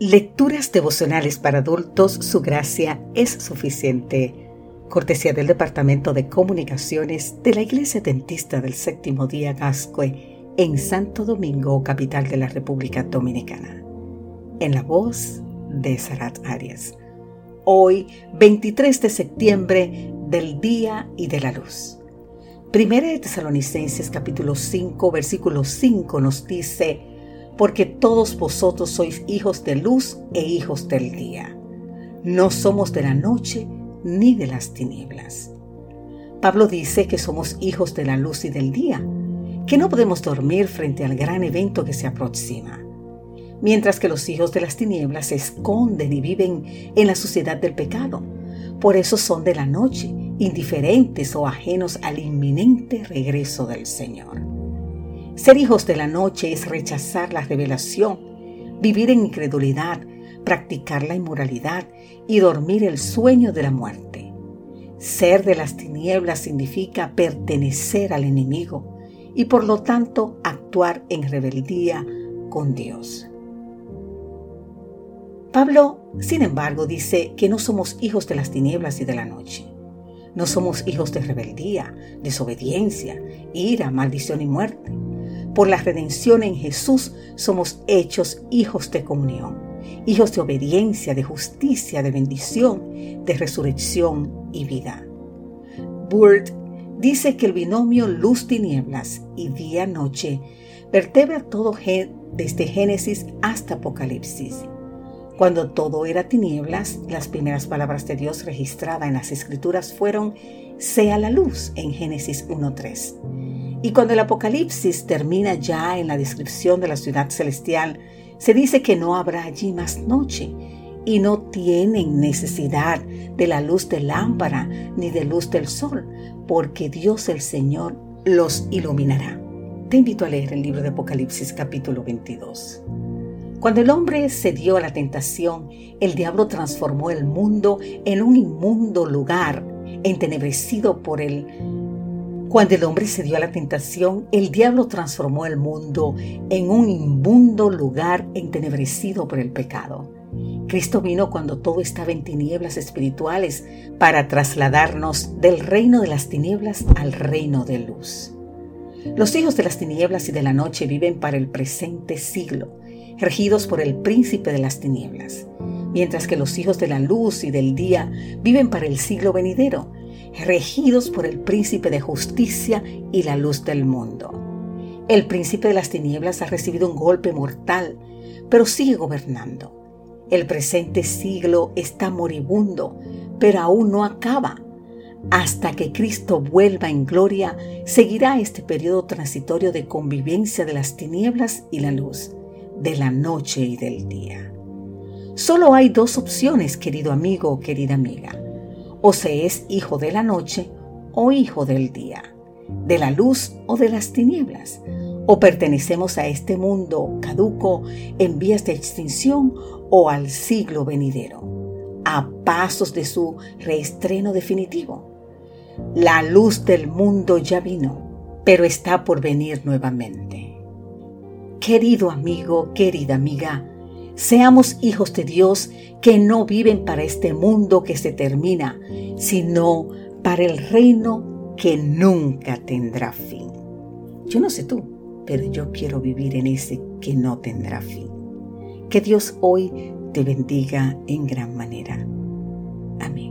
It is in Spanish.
Lecturas devocionales para adultos, su gracia es suficiente. Cortesía del Departamento de Comunicaciones de la Iglesia Dentista del Séptimo Día Gascue en Santo Domingo, capital de la República Dominicana. En la voz de Sarat Arias. Hoy, 23 de septiembre, del Día y de la Luz. Primera de Tesalonicenses capítulo 5, versículo 5 nos dice, porque todos vosotros sois hijos de luz e hijos del día. No somos de la noche ni de las tinieblas. Pablo dice que somos hijos de la luz y del día, que no podemos dormir frente al gran evento que se aproxima, mientras que los hijos de las tinieblas se esconden y viven en la suciedad del pecado. Por eso son de la noche, indiferentes o ajenos al inminente regreso del Señor. Ser hijos de la noche es rechazar la revelación, vivir en incredulidad, practicar la inmoralidad y dormir el sueño de la muerte. Ser de las tinieblas significa pertenecer al enemigo y por lo tanto actuar en rebeldía con Dios. Pablo, sin embargo, dice que no somos hijos de las tinieblas y de la noche. No somos hijos de rebeldía, desobediencia, ira, maldición y muerte. Por la redención en Jesús somos hechos hijos de comunión, hijos de obediencia, de justicia, de bendición, de resurrección y vida. Burt dice que el binomio luz-tinieblas y día-noche vertebra todo desde Génesis hasta Apocalipsis. Cuando todo era tinieblas, las primeras palabras de Dios registradas en las escrituras fueron sea la luz en Génesis 1.3. Y cuando el Apocalipsis termina ya en la descripción de la ciudad celestial, se dice que no habrá allí más noche y no tienen necesidad de la luz de lámpara ni de luz del sol, porque Dios el Señor los iluminará. Te invito a leer el libro de Apocalipsis capítulo 22. Cuando el hombre se dio a la tentación, el diablo transformó el mundo en un inmundo lugar entenebrecido por el cuando el hombre se dio a la tentación, el diablo transformó el mundo en un inmundo lugar entenebrecido por el pecado. Cristo vino cuando todo estaba en tinieblas espirituales para trasladarnos del reino de las tinieblas al reino de luz. Los hijos de las tinieblas y de la noche viven para el presente siglo, regidos por el príncipe de las tinieblas, mientras que los hijos de la luz y del día viven para el siglo venidero, regidos por el príncipe de justicia y la luz del mundo. El príncipe de las tinieblas ha recibido un golpe mortal, pero sigue gobernando. El presente siglo está moribundo, pero aún no acaba. Hasta que Cristo vuelva en gloria, seguirá este periodo transitorio de convivencia de las tinieblas y la luz, de la noche y del día. Solo hay dos opciones, querido amigo o querida amiga o se es hijo de la noche o hijo del día, de la luz o de las tinieblas, o pertenecemos a este mundo caduco en vías de extinción o al siglo venidero, a pasos de su reestreno definitivo. La luz del mundo ya vino, pero está por venir nuevamente. Querido amigo, querida amiga, Seamos hijos de Dios que no viven para este mundo que se termina, sino para el reino que nunca tendrá fin. Yo no sé tú, pero yo quiero vivir en ese que no tendrá fin. Que Dios hoy te bendiga en gran manera. Amén.